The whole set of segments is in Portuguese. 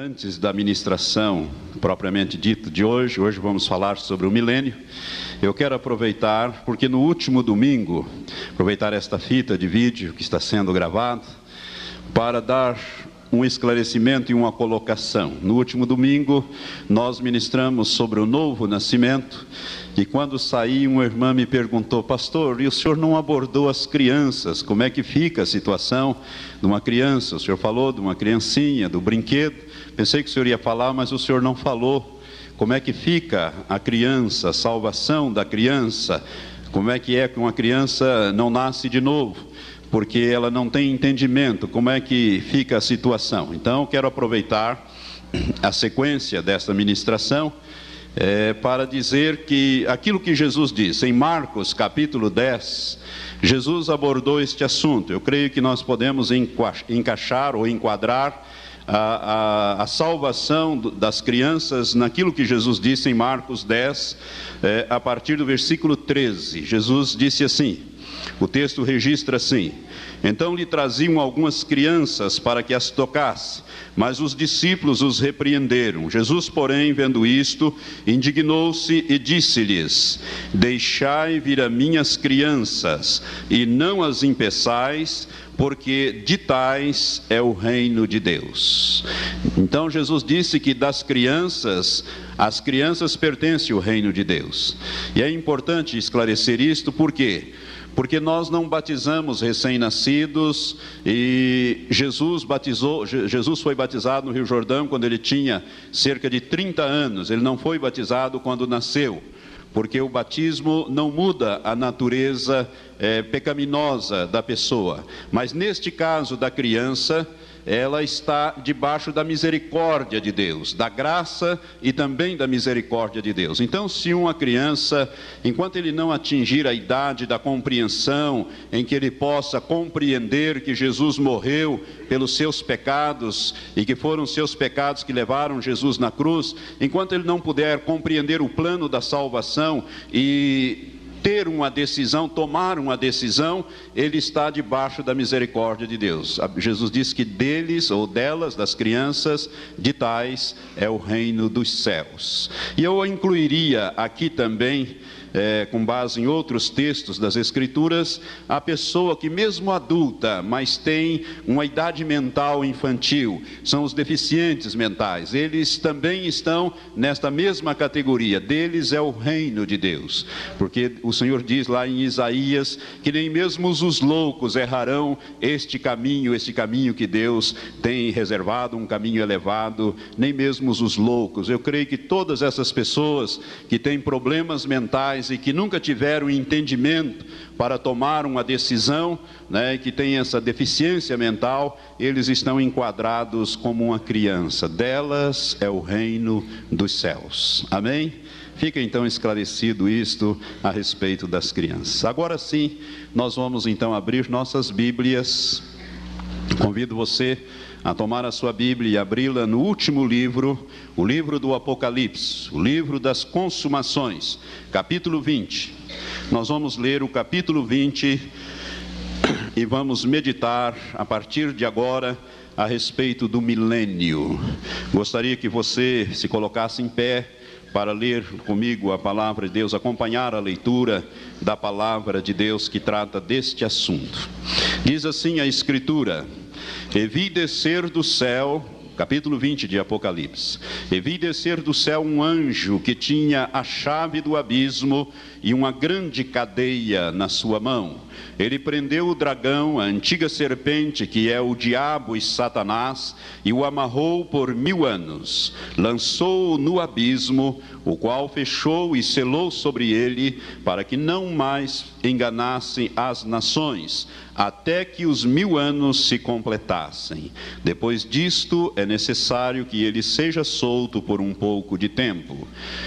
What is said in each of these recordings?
Antes da ministração propriamente dita de hoje, hoje vamos falar sobre o milênio. Eu quero aproveitar, porque no último domingo, aproveitar esta fita de vídeo que está sendo gravado, para dar um esclarecimento e uma colocação. No último domingo, nós ministramos sobre o novo nascimento, e quando saí, uma irmã me perguntou, pastor, e o senhor não abordou as crianças? Como é que fica a situação de uma criança? O senhor falou de uma criancinha, do brinquedo. Pensei que o senhor ia falar, mas o senhor não falou. Como é que fica a criança, a salvação da criança? Como é que é que uma criança não nasce de novo? Porque ela não tem entendimento. Como é que fica a situação? Então, quero aproveitar a sequência desta ministração é, para dizer que aquilo que Jesus disse em Marcos capítulo 10, Jesus abordou este assunto. Eu creio que nós podemos encaixar ou enquadrar a, a, a salvação das crianças naquilo que Jesus disse em Marcos 10, é, a partir do versículo 13. Jesus disse assim: o texto registra assim: Então lhe traziam algumas crianças para que as tocasse, mas os discípulos os repreenderam. Jesus, porém, vendo isto, indignou-se e disse-lhes: Deixai vir a minhas crianças, e não as impeçais, porque de tais é o reino de Deus. Então Jesus disse que das crianças, as crianças pertencem ao reino de Deus. E é importante esclarecer isto porque porque nós não batizamos recém-nascidos e Jesus batizou, Jesus foi batizado no Rio Jordão quando ele tinha cerca de 30 anos. Ele não foi batizado quando nasceu porque o batismo não muda a natureza é, pecaminosa da pessoa. Mas neste caso da criança, ela está debaixo da misericórdia de Deus, da graça e também da misericórdia de Deus. Então, se uma criança, enquanto ele não atingir a idade da compreensão, em que ele possa compreender que Jesus morreu pelos seus pecados e que foram seus pecados que levaram Jesus na cruz, enquanto ele não puder compreender o plano da salvação e ter uma decisão, tomar uma decisão, ele está debaixo da misericórdia de Deus. Jesus diz que deles ou delas, das crianças, de tais é o reino dos céus. E eu incluiria aqui também é, com base em outros textos das Escrituras, a pessoa que, mesmo adulta, mas tem uma idade mental infantil, são os deficientes mentais, eles também estão nesta mesma categoria, deles é o reino de Deus, porque o Senhor diz lá em Isaías que nem mesmo os loucos errarão este caminho, este caminho que Deus tem reservado, um caminho elevado, nem mesmo os loucos. Eu creio que todas essas pessoas que têm problemas mentais, e que nunca tiveram entendimento para tomar uma decisão, né, que tem essa deficiência mental, eles estão enquadrados como uma criança. Delas é o reino dos céus. Amém? Fica então esclarecido isto a respeito das crianças. Agora sim, nós vamos então abrir nossas Bíblias. Convido você a tomar a sua Bíblia e abri-la no último livro, o livro do Apocalipse, o livro das consumações, capítulo 20. Nós vamos ler o capítulo 20 e vamos meditar a partir de agora a respeito do milênio. Gostaria que você se colocasse em pé para ler comigo a palavra de Deus, acompanhar a leitura da palavra de Deus que trata deste assunto. Diz assim a Escritura: e vi descer do céu, capítulo 20 de Apocalipse. E vi descer do céu um anjo que tinha a chave do abismo e uma grande cadeia na sua mão. Ele prendeu o dragão, a antiga serpente, que é o diabo e Satanás, e o amarrou por mil anos. Lançou-o no abismo, o qual fechou e selou sobre ele, para que não mais enganassem as nações, até que os mil anos se completassem. Depois disto, é necessário que ele seja solto por um pouco de tempo.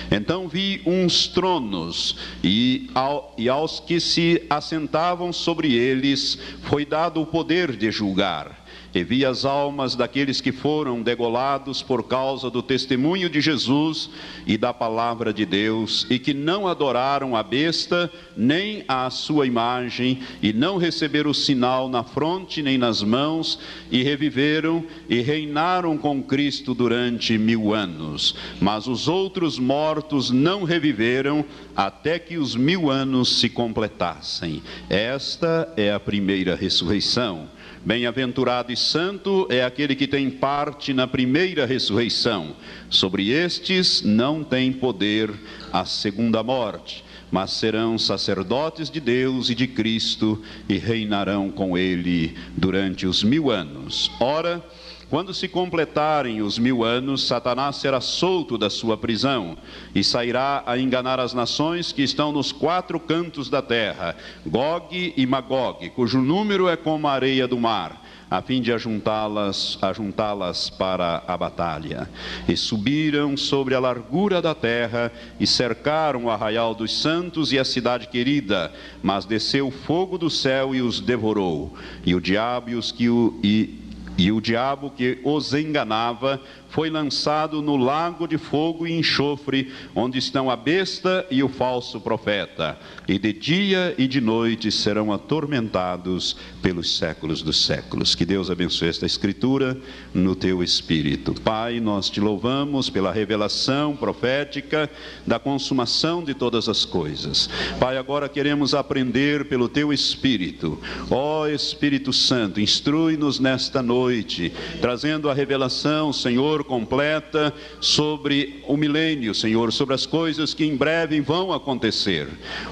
Então vi uns tronos, e, ao, e aos que se assentavam sobre eles foi dado o poder de julgar e vi as almas daqueles que foram degolados por causa do testemunho de Jesus e da palavra de Deus, e que não adoraram a besta, nem a sua imagem, e não receberam o sinal na fronte nem nas mãos, e reviveram e reinaram com Cristo durante mil anos. Mas os outros mortos não reviveram até que os mil anos se completassem. Esta é a primeira ressurreição. Bem-aventurado e santo é aquele que tem parte na primeira ressurreição. Sobre estes não tem poder a segunda morte, mas serão sacerdotes de Deus e de Cristo e reinarão com ele durante os mil anos. Ora, quando se completarem os mil anos, Satanás será solto da sua prisão e sairá a enganar as nações que estão nos quatro cantos da terra, Gog e Magog, cujo número é como a areia do mar a fim de ajuntá-las ajuntá para a batalha. E subiram sobre a largura da terra e cercaram o arraial dos santos e a cidade querida, mas desceu fogo do céu e os devorou. E o diabo e os que o, e e o diabo que os enganava foi lançado no lago de fogo e enxofre, onde estão a besta e o falso profeta, e de dia e de noite serão atormentados pelos séculos dos séculos. Que Deus abençoe esta escritura no teu espírito. Pai, nós te louvamos pela revelação profética da consumação de todas as coisas. Pai, agora queremos aprender pelo teu espírito. Ó Espírito Santo, instrui-nos nesta noite, trazendo a revelação, Senhor, completa sobre o milênio, Senhor, sobre as coisas que em breve vão acontecer.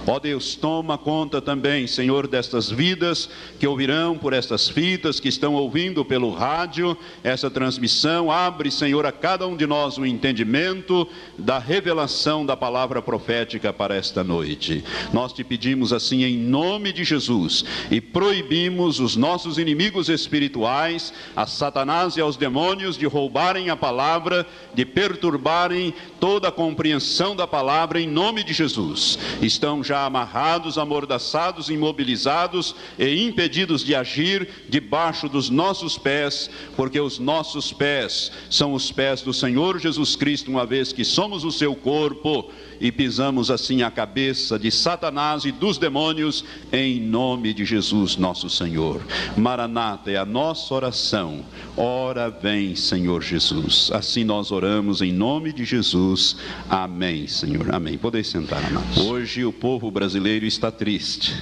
Ó Deus, toma conta também, Senhor, destas vidas que ouvirão por estas fitas, que estão ouvindo pelo rádio essa transmissão. Abre, Senhor, a cada um de nós o entendimento da revelação da palavra profética para esta noite. Nós te pedimos assim em nome de Jesus e proibimos os nossos inimigos espirituais, a Satanás e aos demônios de roubarem a palavra, de perturbarem toda a compreensão da palavra em nome de Jesus. Estão já amarrados, amordaçados, imobilizados e impedidos de agir debaixo dos nossos pés, porque os nossos pés são os pés do Senhor Jesus Cristo, uma vez que somos o seu corpo e pisamos assim a cabeça de Satanás e dos demônios, em nome de Jesus nosso Senhor. Maranata é a nossa oração. Ora vem, Senhor Jesus. Assim nós oramos em nome de Jesus. Amém, Senhor. Amém. Podeis sentar, amados. Hoje o povo brasileiro está triste,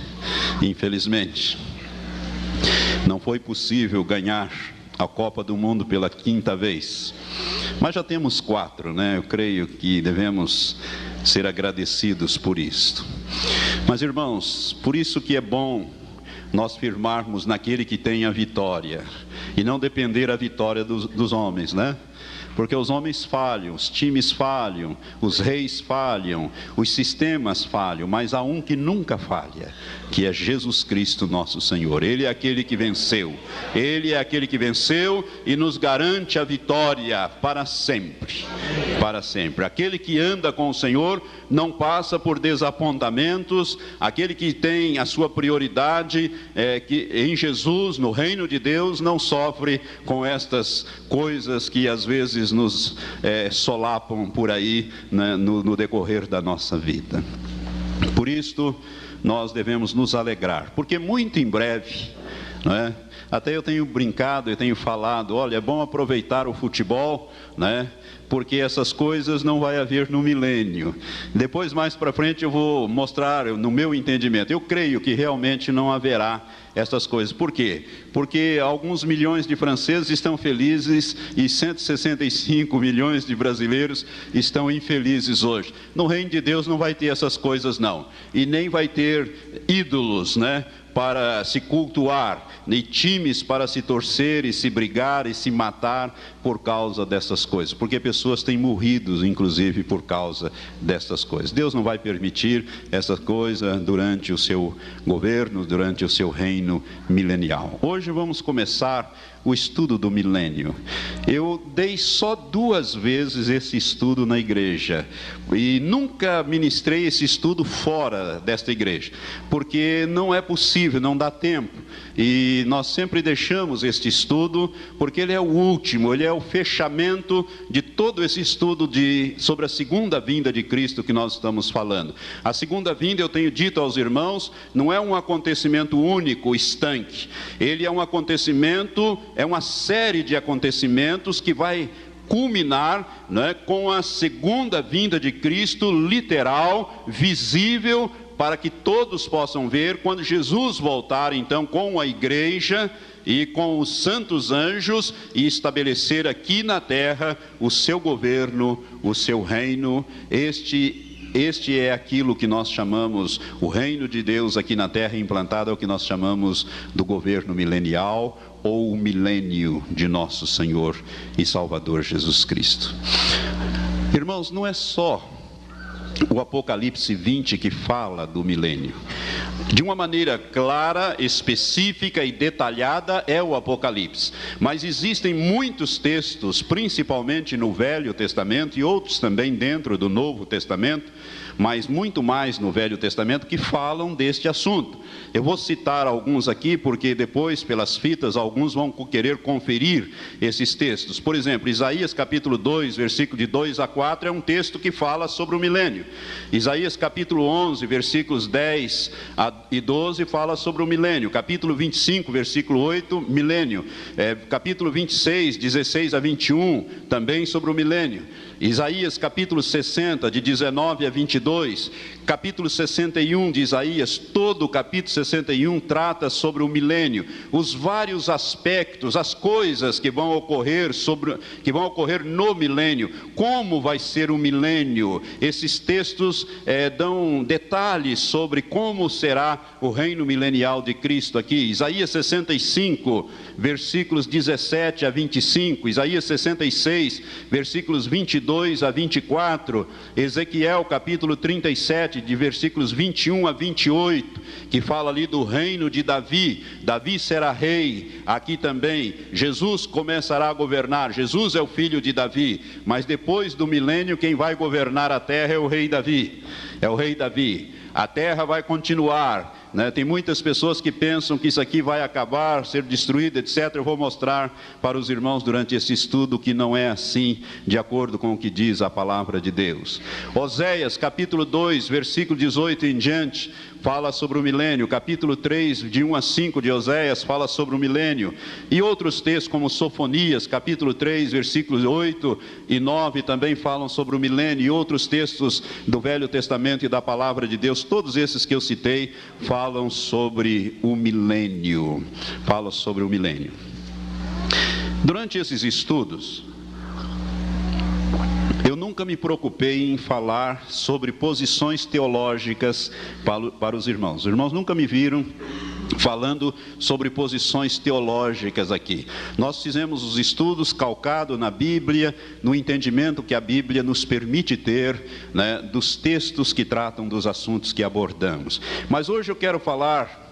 infelizmente. Não foi possível ganhar a Copa do Mundo pela quinta vez. Mas já temos quatro, né? Eu creio que devemos ser agradecidos por isto. Mas irmãos, por isso que é bom nós firmarmos naquele que tem a vitória e não depender a vitória dos, dos homens, né? Porque os homens falham, os times falham, os reis falham, os sistemas falham, mas há um que nunca falha, que é Jesus Cristo, nosso Senhor. Ele é aquele que venceu, ele é aquele que venceu e nos garante a vitória para sempre. Para sempre. Aquele que anda com o Senhor não passa por desapontamentos, aquele que tem a sua prioridade é, que em Jesus, no reino de Deus, não sofre com estas coisas que às vezes nos é, solapam por aí né, no, no decorrer da nossa vida. Por isto, nós devemos nos alegrar, porque muito em breve, é? Até eu tenho brincado, eu tenho falado, olha, é bom aproveitar o futebol, né? porque essas coisas não vai haver no milênio. Depois, mais para frente, eu vou mostrar, no meu entendimento, eu creio que realmente não haverá essas coisas. Por quê? Porque alguns milhões de franceses estão felizes e 165 milhões de brasileiros estão infelizes hoje. No reino de Deus não vai ter essas coisas, não. E nem vai ter ídolos, né? Para se cultuar, nem times para se torcer e se brigar e se matar por causa dessas coisas, porque pessoas têm morrido, inclusive, por causa dessas coisas. Deus não vai permitir essa coisa durante o seu governo, durante o seu reino milenial. Hoje vamos começar o estudo do milênio. Eu dei só duas vezes esse estudo na igreja e nunca ministrei esse estudo fora desta igreja, porque não é possível, não dá tempo. E nós sempre deixamos este estudo porque ele é o último, ele é o fechamento de todo esse estudo de, sobre a segunda vinda de Cristo que nós estamos falando. A segunda vinda, eu tenho dito aos irmãos, não é um acontecimento único, estanque. Ele é um acontecimento, é uma série de acontecimentos que vai culminar né, com a segunda vinda de Cristo, literal, visível, para que todos possam ver quando Jesus voltar, então, com a igreja e com os santos anjos e estabelecer aqui na terra o seu governo, o seu reino. Este este é aquilo que nós chamamos o reino de Deus aqui na terra implantado, é o que nós chamamos do governo milenial ou o milênio de nosso Senhor e Salvador Jesus Cristo. Irmãos, não é só o Apocalipse 20 que fala do milênio. De uma maneira clara, específica e detalhada é o Apocalipse. Mas existem muitos textos, principalmente no Velho Testamento e outros também dentro do Novo Testamento, mas muito mais no Velho Testamento que falam deste assunto. Eu vou citar alguns aqui, porque depois, pelas fitas, alguns vão querer conferir esses textos. Por exemplo, Isaías capítulo 2, versículo de 2 a 4, é um texto que fala sobre o milênio. Isaías capítulo 11, versículos 10 e 12, fala sobre o milênio. Capítulo 25, versículo 8, milênio. É, capítulo 26, 16 a 21, também sobre o milênio. Isaías capítulo 60, de 19 a 22, capítulo 61 de Isaías, todo o capítulo 61 trata sobre o milênio, os vários aspectos, as coisas que vão ocorrer sobre que vão ocorrer no milênio, como vai ser o milênio. Esses textos é, dão detalhes sobre como será o reino milenial de Cristo aqui. Isaías 65, versículos 17 a 25, Isaías 66, versículos 22 22 a 24, Ezequiel capítulo 37, de versículos 21 a 28, que fala ali do reino de Davi. Davi será rei. Aqui também, Jesus começará a governar. Jesus é o filho de Davi, mas depois do milênio, quem vai governar a terra é o rei Davi. É o rei Davi. A terra vai continuar né? Tem muitas pessoas que pensam que isso aqui vai acabar, ser destruído, etc. Eu vou mostrar para os irmãos durante esse estudo que não é assim, de acordo com o que diz a palavra de Deus. Oséias, capítulo 2, versículo 18 em diante, fala sobre o milênio. Capítulo 3, de 1 a 5 de Oséias, fala sobre o milênio. E outros textos, como Sofonias, capítulo 3, versículos 8 e 9, também falam sobre o milênio. E outros textos do Velho Testamento e da palavra de Deus, todos esses que eu citei, falam sobre o milênio. Falam sobre o milênio. Durante esses estudos, nunca me preocupei em falar sobre posições teológicas para, os irmãos. Os irmãos nunca me viram falando sobre posições teológicas aqui. Nós fizemos os estudos calcados na Bíblia, no entendimento que a Bíblia nos permite ter, né, dos textos que tratam dos assuntos que abordamos. Mas hoje eu quero falar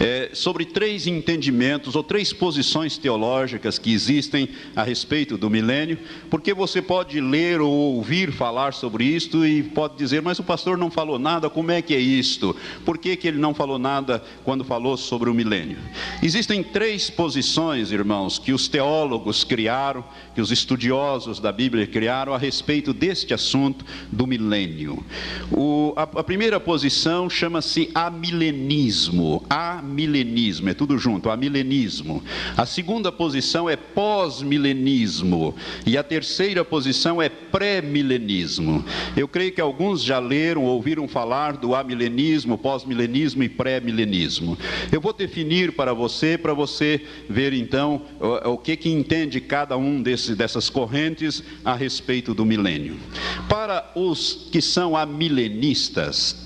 é, sobre três entendimentos ou três posições teológicas que existem a respeito do milênio, porque você pode ler ou ouvir falar sobre isto e pode dizer, mas o pastor não falou nada, como é que é isto? Por que, que ele não falou nada quando falou sobre o milênio? Existem três posições, irmãos, que os teólogos criaram, que os estudiosos da Bíblia criaram a respeito deste assunto do milênio. O, a, a primeira posição chama-se amilenismo amilenismo, é tudo junto, amilenismo. A segunda posição é pós-milenismo. E a terceira posição é pré-milenismo. Eu creio que alguns já leram, ouviram falar do amilenismo, pós-milenismo e pré-milenismo. Eu vou definir para você, para você ver então o, o que, que entende cada um desse, dessas correntes a respeito do milênio. Para os que são amilenistas,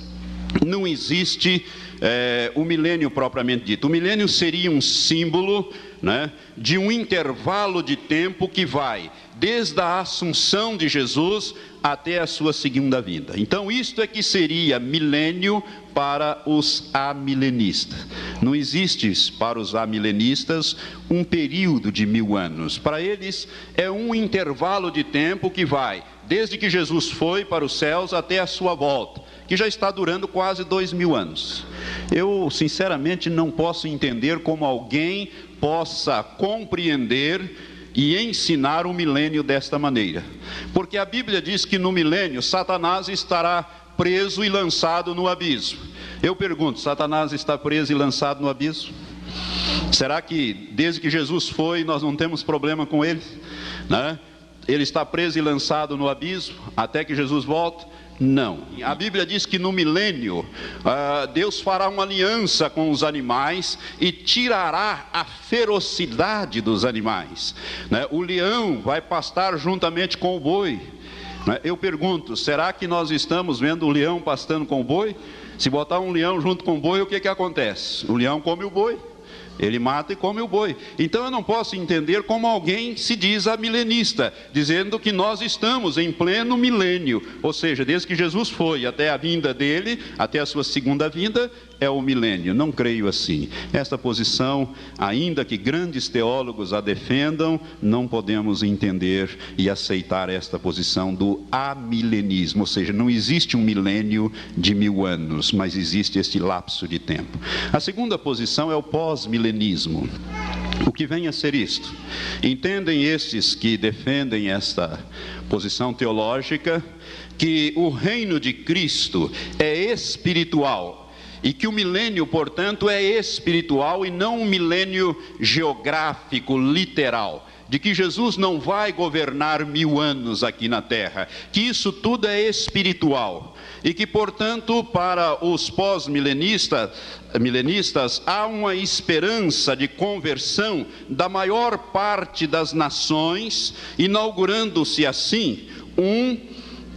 não existe é, o milênio propriamente dito. O milênio seria um símbolo né, de um intervalo de tempo que vai desde a assunção de Jesus até a sua segunda vinda. Então, isto é que seria milênio para os amilenistas. Não existe para os amilenistas um período de mil anos. Para eles, é um intervalo de tempo que vai desde que Jesus foi para os céus até a sua volta, que já está durando quase dois mil anos. Eu, sinceramente, não posso entender como alguém possa compreender e ensinar o milênio desta maneira. Porque a Bíblia diz que no milênio Satanás estará preso e lançado no abismo. Eu pergunto: Satanás está preso e lançado no abismo? Será que desde que Jesus foi nós não temos problema com ele? Né? Ele está preso e lançado no abismo até que Jesus volte? Não. A Bíblia diz que no milênio uh, Deus fará uma aliança com os animais e tirará a ferocidade dos animais. Né? O leão vai pastar juntamente com o boi. Né? Eu pergunto: será que nós estamos vendo o leão pastando com o boi? Se botar um leão junto com o boi, o que, que acontece? O leão come o boi. Ele mata e come o boi. Então eu não posso entender como alguém se diz amilenista, dizendo que nós estamos em pleno milênio, ou seja, desde que Jesus foi até a vinda dele, até a sua segunda vinda, é o milênio. Não creio assim. Esta posição, ainda que grandes teólogos a defendam, não podemos entender e aceitar esta posição do amilenismo, ou seja, não existe um milênio de mil anos, mas existe este lapso de tempo. A segunda posição é o pós-milenismo. O que vem a ser isto? Entendem estes que defendem esta posição teológica que o reino de Cristo é espiritual e que o milênio, portanto, é espiritual e não um milênio geográfico, literal. De que Jesus não vai governar mil anos aqui na terra, que isso tudo é espiritual. E que, portanto, para os pós-milenistas milenistas, há uma esperança de conversão da maior parte das nações, inaugurando-se assim um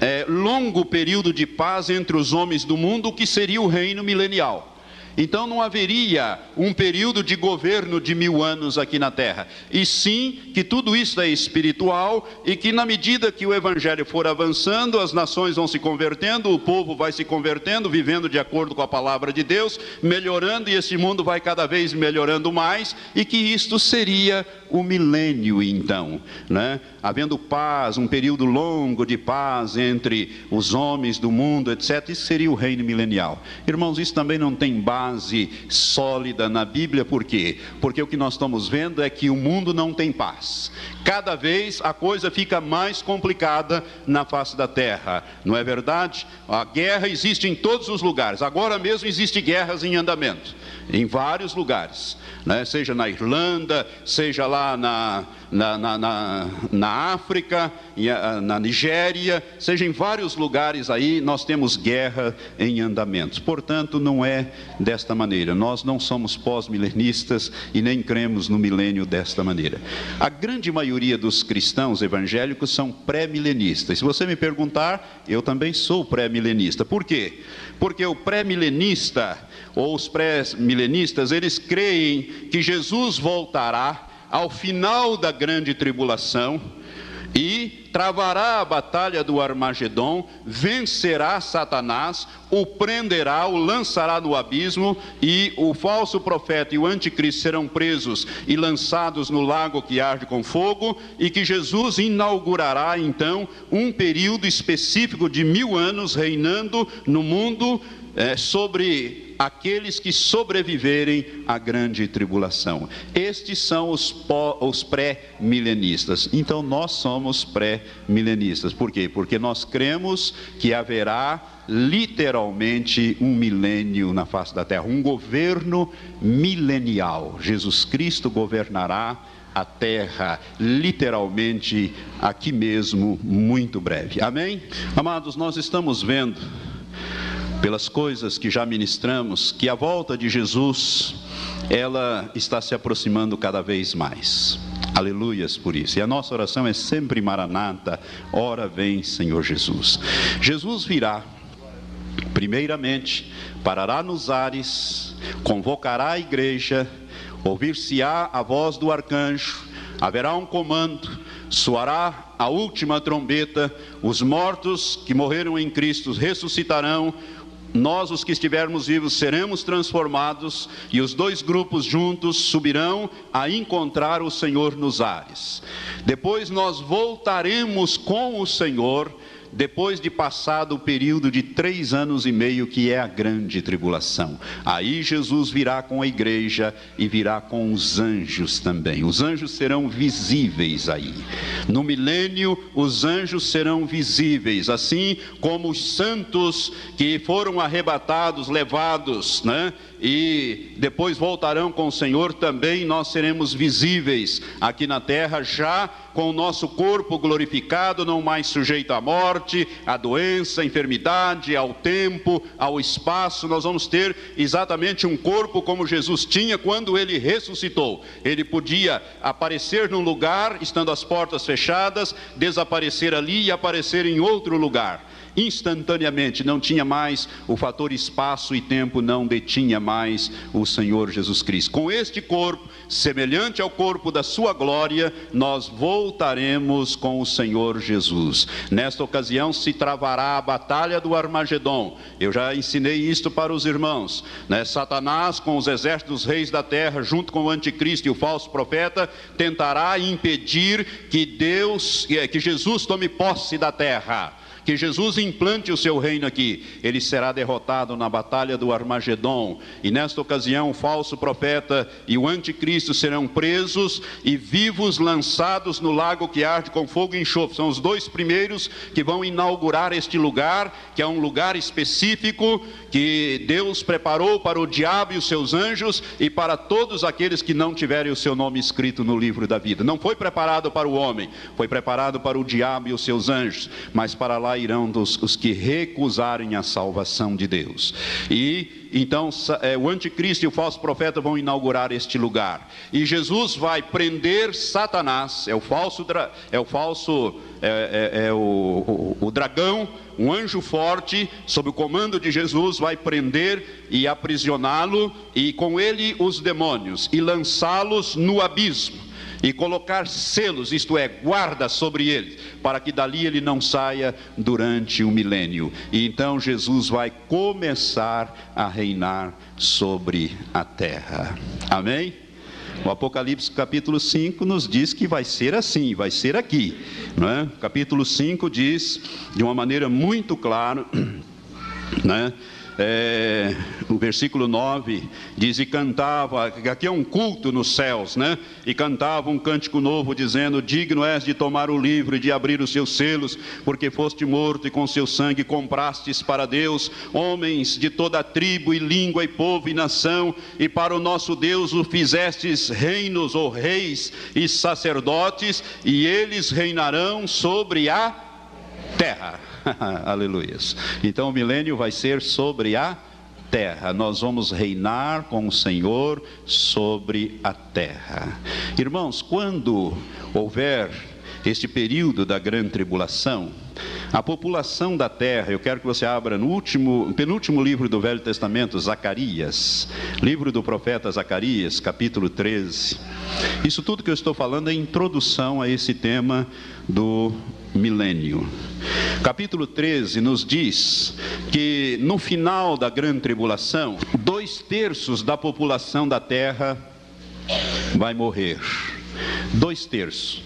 é, longo período de paz entre os homens do mundo, que seria o reino milenial. Então não haveria um período de governo de mil anos aqui na terra, e sim que tudo isso é espiritual e que, na medida que o evangelho for avançando, as nações vão se convertendo, o povo vai se convertendo, vivendo de acordo com a palavra de Deus, melhorando, e esse mundo vai cada vez melhorando mais, e que isto seria o milênio, então, né? havendo paz, um período longo de paz entre os homens do mundo, etc., isso seria o reino milenial. Irmãos, isso também não tem base sólida na Bíblia, por quê? Porque o que nós estamos vendo é que o mundo não tem paz. Cada vez a coisa fica mais complicada na face da terra, não é verdade? A guerra existe em todos os lugares, agora mesmo existe guerras em andamento, em vários lugares né? seja na Irlanda, seja lá na, na, na, na, na África, ah, na Nigéria, seja em vários lugares aí, nós temos guerra em andamento. Portanto, não é desta maneira. Nós não somos pós-milenistas e nem cremos no milênio desta maneira. A grande maioria dos cristãos evangélicos são pré-milenistas. Se você me perguntar, eu também sou pré-milenista. Por quê? Porque o pré-milenista ou os pré-milenistas, eles creem que Jesus voltará ao final da grande tribulação e travará a batalha do Armagedon, vencerá Satanás, o prenderá, o lançará no abismo, e o falso profeta e o anticristo serão presos e lançados no lago que arde com fogo, e que Jesus inaugurará então um período específico de mil anos reinando no mundo é, sobre aqueles que sobreviverem à grande tribulação. Estes são os, os pré-milenistas. Então nós somos pré-milenistas. Por quê? Porque nós cremos que haverá literalmente um milênio na face da terra, um governo milenial. Jesus Cristo governará a terra, literalmente aqui mesmo, muito breve. Amém? Amados, nós estamos vendo pelas coisas que já ministramos, que a volta de Jesus, ela está se aproximando cada vez mais. Aleluias por isso. E a nossa oração é sempre maranata, ora vem, Senhor Jesus. Jesus virá, primeiramente, parará nos ares, convocará a igreja, Ouvir-se-á a voz do arcanjo, haverá um comando, soará a última trombeta, os mortos que morreram em Cristo ressuscitarão, nós, os que estivermos vivos, seremos transformados e os dois grupos juntos subirão a encontrar o Senhor nos ares. Depois nós voltaremos com o Senhor depois de passado o período de três anos e meio, que é a grande tribulação. Aí Jesus virá com a igreja e virá com os anjos também. Os anjos serão visíveis aí. No milênio, os anjos serão visíveis, assim como os santos que foram arrebatados, levados, né? e depois voltarão com o Senhor, também nós seremos visíveis aqui na terra, já com o nosso corpo glorificado, não mais sujeito à morte, à doença, à enfermidade, ao tempo, ao espaço. Nós vamos ter exatamente um corpo como Jesus tinha quando ele ressuscitou. Ele podia aparecer num lugar, estando as portas fechadas, desaparecer ali e aparecer em outro lugar instantaneamente, não tinha mais o fator espaço e tempo, não detinha mais o Senhor Jesus Cristo. Com este corpo, semelhante ao corpo da sua glória, nós voltaremos com o Senhor Jesus. Nesta ocasião se travará a batalha do Armagedon. Eu já ensinei isto para os irmãos. Né? Satanás, com os exércitos reis da terra, junto com o anticristo e o falso profeta, tentará impedir que Deus, que Jesus tome posse da terra que Jesus implante o seu reino aqui. Ele será derrotado na batalha do Armagedon. E nesta ocasião, o falso profeta e o anticristo serão presos e vivos lançados no lago que arde com fogo e enxofre. São os dois primeiros que vão inaugurar este lugar, que é um lugar específico que Deus preparou para o diabo e os seus anjos e para todos aqueles que não tiverem o seu nome escrito no livro da vida. Não foi preparado para o homem, foi preparado para o diabo e os seus anjos, mas para lá irão dos, os que recusarem a salvação de Deus. E então é, o anticristo e o falso profeta vão inaugurar este lugar. E Jesus vai prender Satanás, é o falso, é o falso, é, é, é o, o, o dragão, um anjo forte, sob o comando de Jesus, vai prender e aprisioná-lo, e com ele os demônios, e lançá-los no abismo e colocar selos, isto é, guarda sobre ele, para que dali ele não saia durante o milênio. E então Jesus vai começar a reinar sobre a terra. Amém? O Apocalipse capítulo 5 nos diz que vai ser assim, vai ser aqui. Não é? Capítulo 5 diz de uma maneira muito clara, né? É, o versículo 9 diz: E cantava, aqui é um culto nos céus, né? E cantava um cântico novo, dizendo: Digno és de tomar o livro e de abrir os seus selos, porque foste morto e com seu sangue comprastes para Deus homens de toda tribo e língua e povo e nação, e para o nosso Deus o fizestes reinos ou reis e sacerdotes, e eles reinarão sobre a terra. Aleluia. Então o milênio vai ser sobre a terra. Nós vamos reinar com o Senhor sobre a terra. Irmãos, quando houver este período da grande tribulação, a população da terra, eu quero que você abra no último, penúltimo livro do Velho Testamento, Zacarias, livro do profeta Zacarias, capítulo 13. Isso tudo que eu estou falando é introdução a esse tema do milênio. Capítulo 13 nos diz que no final da grande tribulação, dois terços da população da terra vai morrer. Dois terços.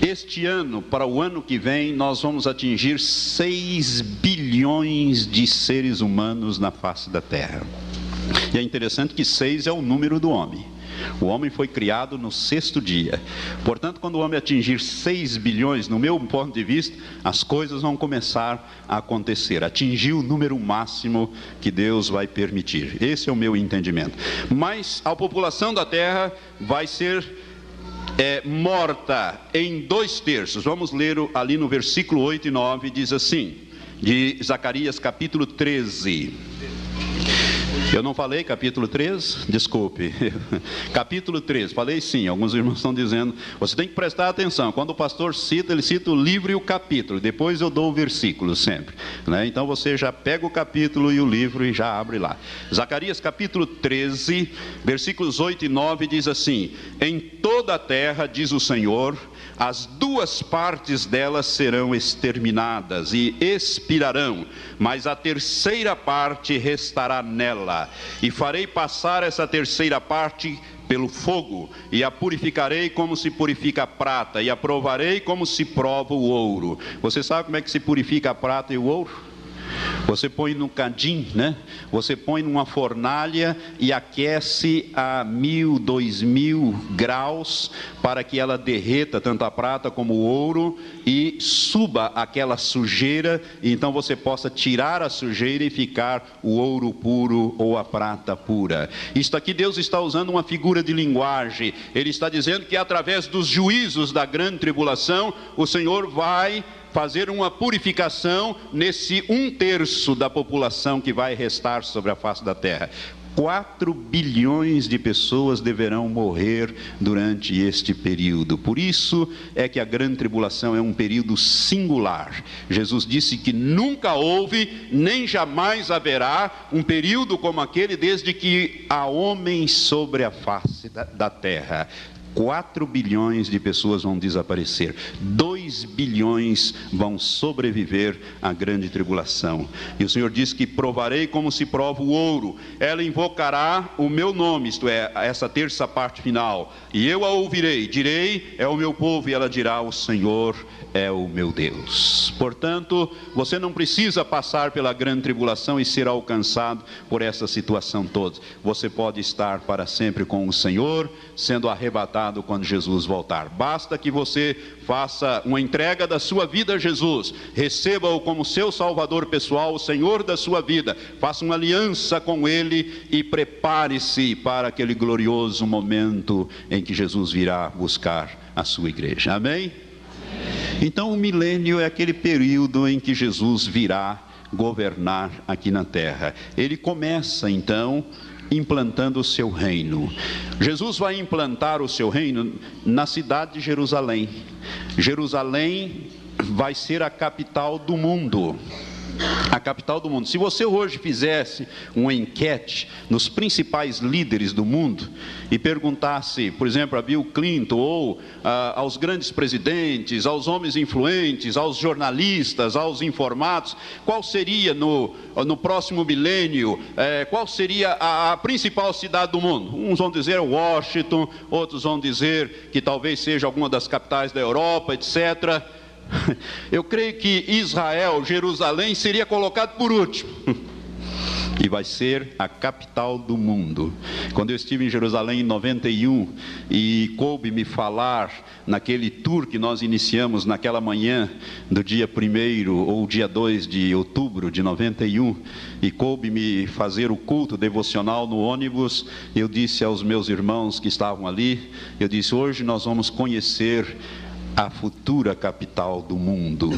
Este ano, para o ano que vem, nós vamos atingir 6 bilhões de seres humanos na face da Terra. E é interessante que 6 é o número do homem. O homem foi criado no sexto dia. Portanto, quando o homem atingir 6 bilhões, no meu ponto de vista, as coisas vão começar a acontecer. Atingir o número máximo que Deus vai permitir. Esse é o meu entendimento. Mas a população da terra vai ser é, morta em dois terços. Vamos ler ali no versículo 8 e 9, diz assim, de Zacarias capítulo 13. Eu não falei capítulo 3? Desculpe. capítulo 3, falei sim. Alguns irmãos estão dizendo. Você tem que prestar atenção. Quando o pastor cita, ele cita o livro e o capítulo. Depois eu dou o versículo sempre. Né? Então você já pega o capítulo e o livro e já abre lá. Zacarias capítulo 13, versículos 8 e 9 diz assim: Em toda a terra, diz o Senhor, as duas partes delas serão exterminadas e expirarão, mas a terceira parte restará nela, e farei passar essa terceira parte pelo fogo, e a purificarei como se purifica a prata, e a provarei como se prova o ouro. Você sabe como é que se purifica a prata e o ouro? Você põe no cadim, né? Você põe numa fornalha e aquece a mil, dois mil graus para que ela derreta tanto a prata como o ouro e suba aquela sujeira. E então você possa tirar a sujeira e ficar o ouro puro ou a prata pura. Isto aqui Deus está usando uma figura de linguagem. Ele está dizendo que através dos juízos da grande tribulação, o Senhor vai fazer uma purificação nesse um terço da população que vai restar sobre a face da terra. 4 bilhões de pessoas deverão morrer durante este período. Por isso é que a grande tribulação é um período singular. Jesus disse que nunca houve, nem jamais haverá um período como aquele desde que há homens sobre a face da, da terra. 4 bilhões de pessoas vão desaparecer, 2 bilhões vão sobreviver à grande tribulação. E o Senhor diz que provarei como se prova o ouro, ela invocará o meu nome, isto é, essa terça parte final, e eu a ouvirei, direi, é o meu povo, e ela dirá, o Senhor é o meu Deus. Portanto, você não precisa passar pela grande tribulação e ser alcançado por essa situação toda. Você pode estar para sempre com o Senhor, sendo arrebatado quando Jesus voltar. Basta que você faça uma entrega da sua vida a Jesus, receba-o como seu Salvador pessoal, o Senhor da sua vida, faça uma aliança com Ele e prepare-se para aquele glorioso momento em que Jesus virá buscar a sua igreja. Amém? Então, o milênio é aquele período em que Jesus virá governar aqui na terra. Ele começa então implantando o seu reino. Jesus vai implantar o seu reino na cidade de Jerusalém. Jerusalém vai ser a capital do mundo a capital do mundo. Se você hoje fizesse uma enquete nos principais líderes do mundo e perguntasse, por exemplo, a Bill Clinton ou ah, aos grandes presidentes, aos homens influentes, aos jornalistas, aos informados, qual seria no, no próximo milênio, eh, qual seria a, a principal cidade do mundo? Uns vão dizer Washington, outros vão dizer que talvez seja alguma das capitais da Europa, etc. Eu creio que Israel, Jerusalém, seria colocado por último. E vai ser a capital do mundo. Quando eu estive em Jerusalém em 91 e coube me falar naquele tour que nós iniciamos naquela manhã do dia 1 ou dia 2 de outubro de 91, e coube me fazer o culto devocional no ônibus, eu disse aos meus irmãos que estavam ali, eu disse: "Hoje nós vamos conhecer a futura capital do mundo.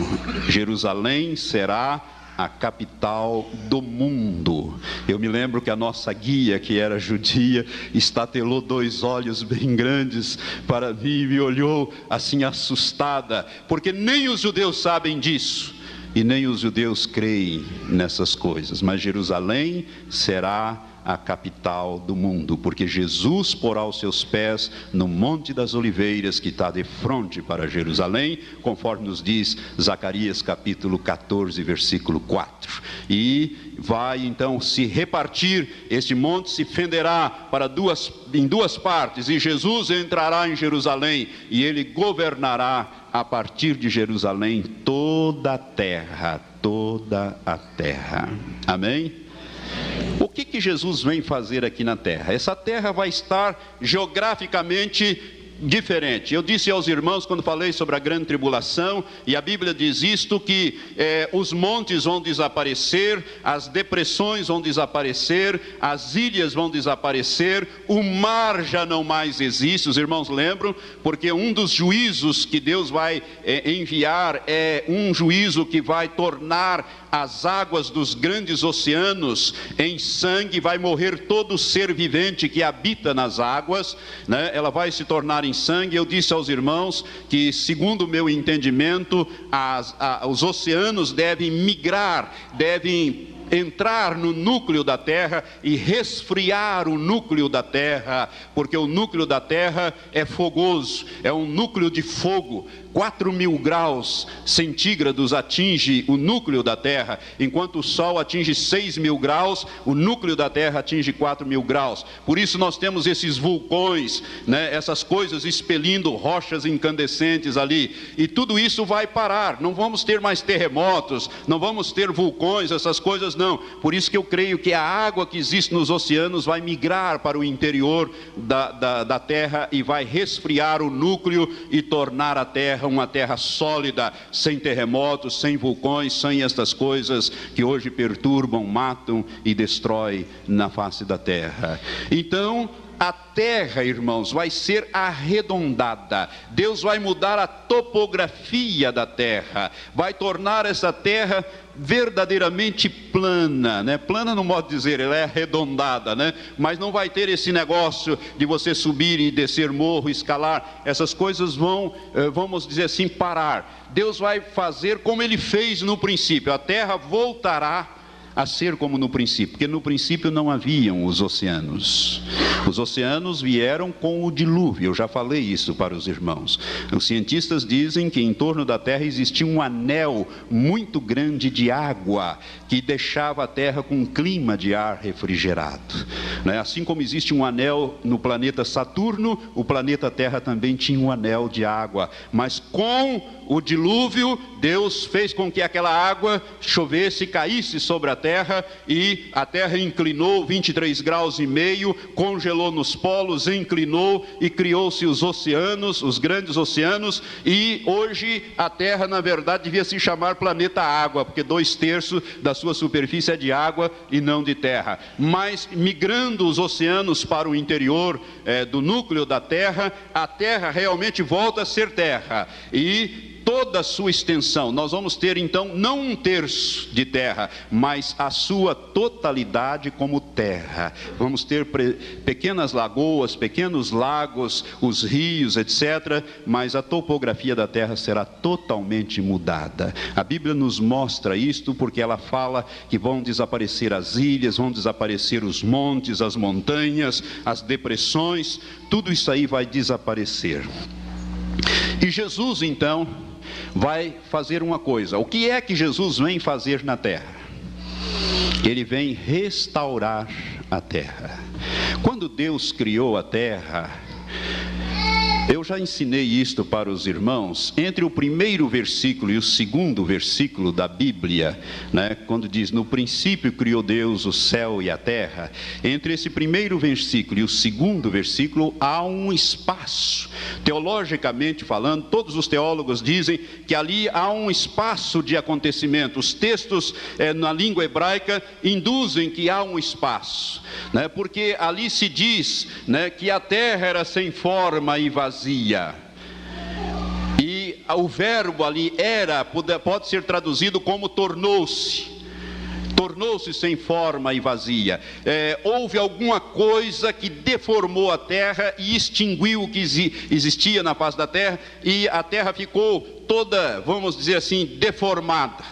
Jerusalém será a capital do mundo. Eu me lembro que a nossa guia, que era judia, estatelou dois olhos bem grandes para mim e me olhou assim assustada, porque nem os judeus sabem disso e nem os judeus creem nessas coisas, mas Jerusalém será a capital do mundo, porque Jesus porá os seus pés no Monte das Oliveiras, que está de frente para Jerusalém, conforme nos diz Zacarias capítulo 14, versículo 4. E vai então se repartir, este monte se fenderá para duas, em duas partes, e Jesus entrará em Jerusalém, e ele governará a partir de Jerusalém toda a terra, toda a terra. Amém? O que, que Jesus vem fazer aqui na terra? Essa terra vai estar geograficamente diferente. Eu disse aos irmãos quando falei sobre a grande tribulação, e a Bíblia diz isto: que é, os montes vão desaparecer, as depressões vão desaparecer, as ilhas vão desaparecer, o mar já não mais existe. Os irmãos lembram? Porque um dos juízos que Deus vai é, enviar é um juízo que vai tornar as águas dos grandes oceanos em sangue, vai morrer todo ser vivente que habita nas águas, né? ela vai se tornar em sangue. Eu disse aos irmãos que, segundo o meu entendimento, as, a, os oceanos devem migrar, devem entrar no núcleo da terra e resfriar o núcleo da terra, porque o núcleo da terra é fogoso, é um núcleo de fogo. 4 mil graus centígrados atinge o núcleo da Terra, enquanto o Sol atinge 6 mil graus, o núcleo da Terra atinge 4 mil graus. Por isso nós temos esses vulcões, né, essas coisas expelindo rochas incandescentes ali, e tudo isso vai parar. Não vamos ter mais terremotos, não vamos ter vulcões, essas coisas não. Por isso que eu creio que a água que existe nos oceanos vai migrar para o interior da, da, da Terra e vai resfriar o núcleo e tornar a Terra uma terra sólida, sem terremotos, sem vulcões, sem estas coisas que hoje perturbam, matam e destroem na face da terra. Então, a terra, irmãos, vai ser arredondada. Deus vai mudar a topografia da terra, vai tornar essa terra verdadeiramente plana, né? Plana no modo de dizer, ela é arredondada, né? Mas não vai ter esse negócio de você subir e descer morro, escalar. Essas coisas vão, eh, vamos dizer assim, parar. Deus vai fazer como ele fez no princípio. A terra voltará a ser como no princípio, porque no princípio não haviam os oceanos. Os oceanos vieram com o dilúvio, eu já falei isso para os irmãos. Os cientistas dizem que em torno da Terra existia um anel muito grande de água que deixava a Terra com um clima de ar refrigerado. Né? Assim como existe um anel no planeta Saturno, o planeta Terra também tinha um anel de água, mas com o dilúvio, Deus fez com que aquela água chovesse, caísse sobre a terra e a terra inclinou 23 graus e meio, congelou nos polos, inclinou e criou-se os oceanos, os grandes oceanos, e hoje a terra, na verdade, devia se chamar planeta água, porque dois terços da sua superfície é de água e não de terra. Mas migrando os oceanos para o interior é, do núcleo da terra, a terra realmente volta a ser terra. E toda a sua extensão. Nós vamos ter então não um terço de terra, mas a sua totalidade como terra. Vamos ter pequenas lagoas, pequenos lagos, os rios, etc. Mas a topografia da terra será totalmente mudada. A Bíblia nos mostra isto porque ela fala que vão desaparecer as ilhas, vão desaparecer os montes, as montanhas, as depressões, tudo isso aí vai desaparecer. E Jesus então vai fazer uma coisa. O que é que Jesus vem fazer na terra? Ele vem restaurar a terra. Quando Deus criou a terra, eu já ensinei isto para os irmãos. Entre o primeiro versículo e o segundo versículo da Bíblia, né, quando diz: No princípio criou Deus o céu e a terra. Entre esse primeiro versículo e o segundo versículo há um espaço. Teologicamente falando, todos os teólogos dizem que ali há um espaço de acontecimento. Os textos eh, na língua hebraica induzem que há um espaço, né, porque ali se diz né, que a terra era sem forma e vazia vazia. E o verbo ali era, pode, pode ser traduzido como tornou-se. Tornou-se sem forma e vazia. É, houve alguma coisa que deformou a terra e extinguiu o que existia na face da terra, e a terra ficou toda, vamos dizer assim, deformada.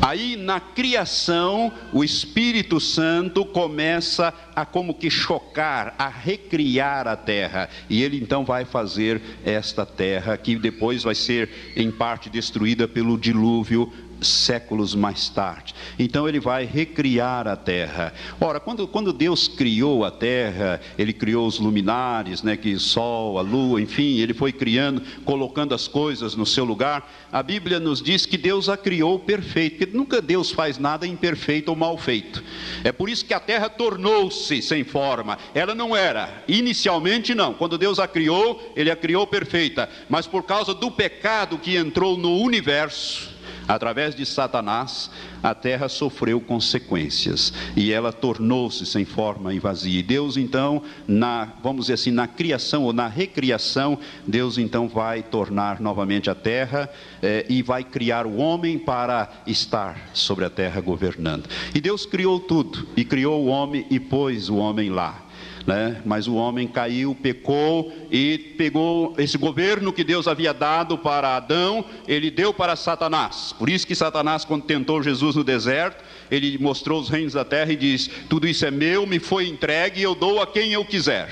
Aí na criação, o Espírito Santo começa a como que chocar, a recriar a terra. E ele então vai fazer esta terra que depois vai ser em parte destruída pelo dilúvio séculos mais tarde. Então ele vai recriar a terra. Ora, quando, quando Deus criou a terra, ele criou os luminares, né, que sol, a lua, enfim, ele foi criando, colocando as coisas no seu lugar. A Bíblia nos diz que Deus a criou perfeito, porque nunca Deus faz nada imperfeito ou mal feito. É por isso que a terra tornou-se sem forma. Ela não era, inicialmente não. Quando Deus a criou, ele a criou perfeita, mas por causa do pecado que entrou no universo, Através de Satanás, a terra sofreu consequências e ela tornou-se sem forma e vazia. E Deus então, na, vamos dizer assim, na criação ou na recriação, Deus então vai tornar novamente a terra eh, e vai criar o homem para estar sobre a terra governando. E Deus criou tudo, e criou o homem e pôs o homem lá né? Mas o homem caiu, pecou e pegou esse governo que Deus havia dado para Adão, ele deu para Satanás. Por isso que Satanás, quando tentou Jesus no deserto, ele mostrou os reinos da terra e diz: Tudo isso é meu, me foi entregue e eu dou a quem eu quiser.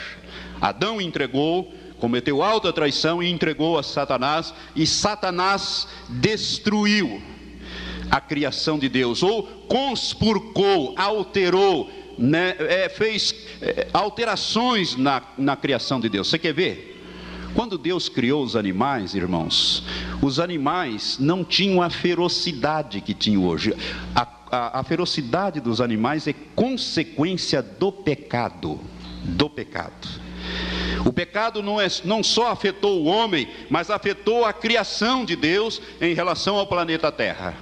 Adão entregou, cometeu alta traição e entregou a Satanás, e Satanás destruiu a criação de Deus, ou conspurcou, alterou, né, é, fez é, alterações na, na criação de Deus. Você quer ver? Quando Deus criou os animais, irmãos, os animais não tinham a ferocidade que tinham hoje. A, a, a ferocidade dos animais é consequência do pecado. Do pecado. O pecado não, é, não só afetou o homem, mas afetou a criação de Deus em relação ao planeta Terra.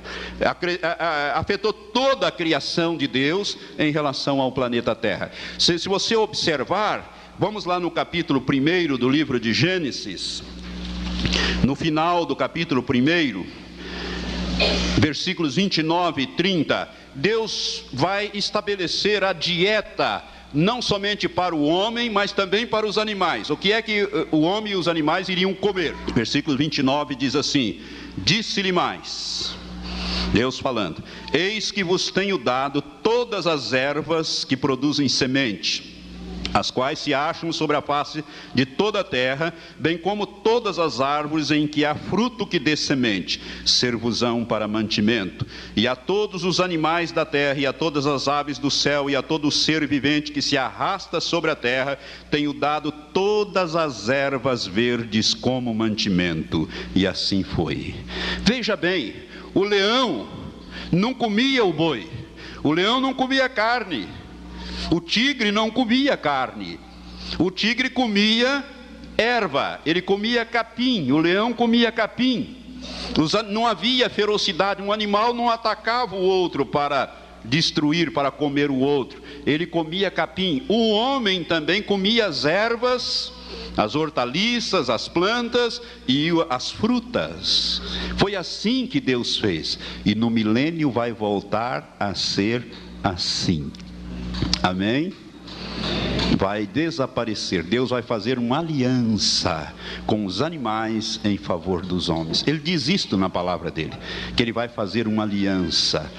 Afetou toda a criação de Deus em relação ao planeta Terra. Se, se você observar, vamos lá no capítulo 1 do livro de Gênesis, no final do capítulo 1, versículos 29 e 30, Deus vai estabelecer a dieta não somente para o homem, mas também para os animais. O que é que eh, o homem e os animais iriam comer? Versículo 29 diz assim: Disse-lhe mais. Deus falando: Eis que vos tenho dado todas as ervas que produzem semente as quais se acham sobre a face de toda a terra, bem como todas as árvores em que há fruto que dê semente, servosão para mantimento, e a todos os animais da terra, e a todas as aves do céu, e a todo ser vivente que se arrasta sobre a terra, tenho dado todas as ervas verdes como mantimento, e assim foi. Veja bem, o leão não comia o boi, o leão não comia carne, o tigre não comia carne. O tigre comia erva, ele comia capim, o leão comia capim. Não havia ferocidade, um animal não atacava o outro para destruir, para comer o outro. Ele comia capim. O homem também comia as ervas, as hortaliças, as plantas e as frutas. Foi assim que Deus fez. E no milênio vai voltar a ser assim. Amém? Vai desaparecer. Deus vai fazer uma aliança com os animais em favor dos homens. Ele diz isto na palavra dele, que ele vai fazer uma aliança.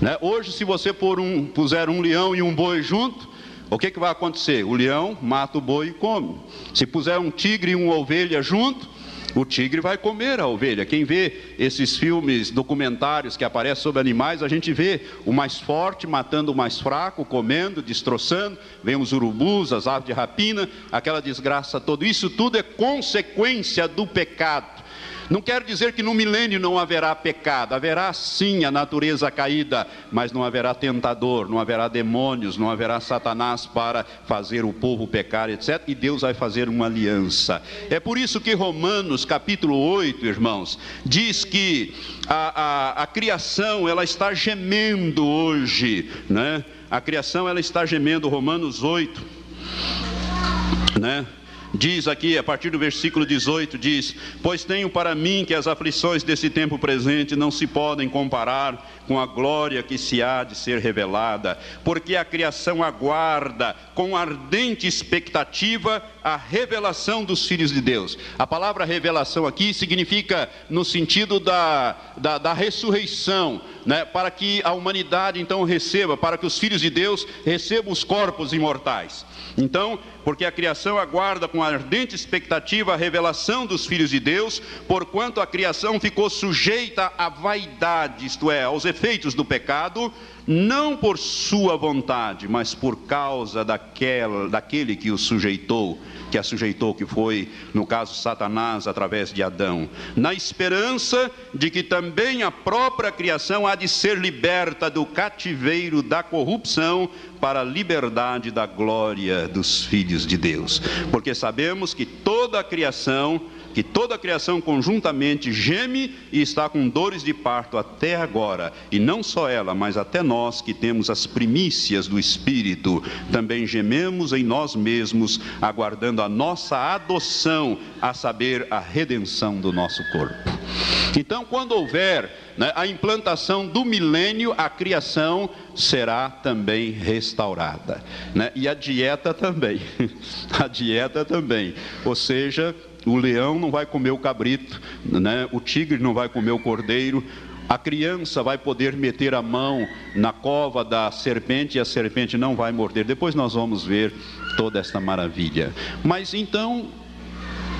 Né? Hoje, se você pôr um, puser um leão e um boi junto, o que, que vai acontecer? O leão mata o boi e come. Se puser um tigre e uma ovelha junto, o tigre vai comer a ovelha. Quem vê esses filmes documentários que aparecem sobre animais, a gente vê o mais forte matando o mais fraco, comendo, destroçando. Vem os urubus, as aves de rapina, aquela desgraça toda. Isso tudo é consequência do pecado. Não quero dizer que no milênio não haverá pecado, haverá sim a natureza caída, mas não haverá tentador, não haverá demônios, não haverá Satanás para fazer o povo pecar, etc. E Deus vai fazer uma aliança. É por isso que Romanos capítulo 8, irmãos, diz que a, a, a criação ela está gemendo hoje, né? A criação ela está gemendo, Romanos 8, né? Diz aqui, a partir do versículo 18, diz: Pois tenho para mim que as aflições desse tempo presente não se podem comparar com a glória que se há de ser revelada, porque a criação aguarda com ardente expectativa a revelação dos filhos de Deus. A palavra revelação aqui significa no sentido da, da, da ressurreição, né, para que a humanidade então receba, para que os filhos de Deus recebam os corpos imortais. Então, porque a criação aguarda com ardente expectativa a revelação dos filhos de Deus, porquanto a criação ficou sujeita à vaidade, isto é, aos efeitos do pecado, não por sua vontade, mas por causa daquela, daquele que o sujeitou, que a sujeitou, que foi, no caso, Satanás, através de Adão, na esperança de que também a própria criação há de ser liberta do cativeiro da corrupção para a liberdade da glória dos filhos de Deus. Porque sabemos que toda a criação que toda a criação conjuntamente geme e está com dores de parto até agora, e não só ela, mas até nós que temos as primícias do Espírito, também gememos em nós mesmos, aguardando a nossa adoção, a saber, a redenção do nosso corpo. Então, quando houver né, a implantação do milênio, a criação será também restaurada. Né? E a dieta também. a dieta também. Ou seja, o leão não vai comer o cabrito, né? o tigre não vai comer o cordeiro, a criança vai poder meter a mão na cova da serpente e a serpente não vai morder. Depois nós vamos ver toda esta maravilha. Mas então,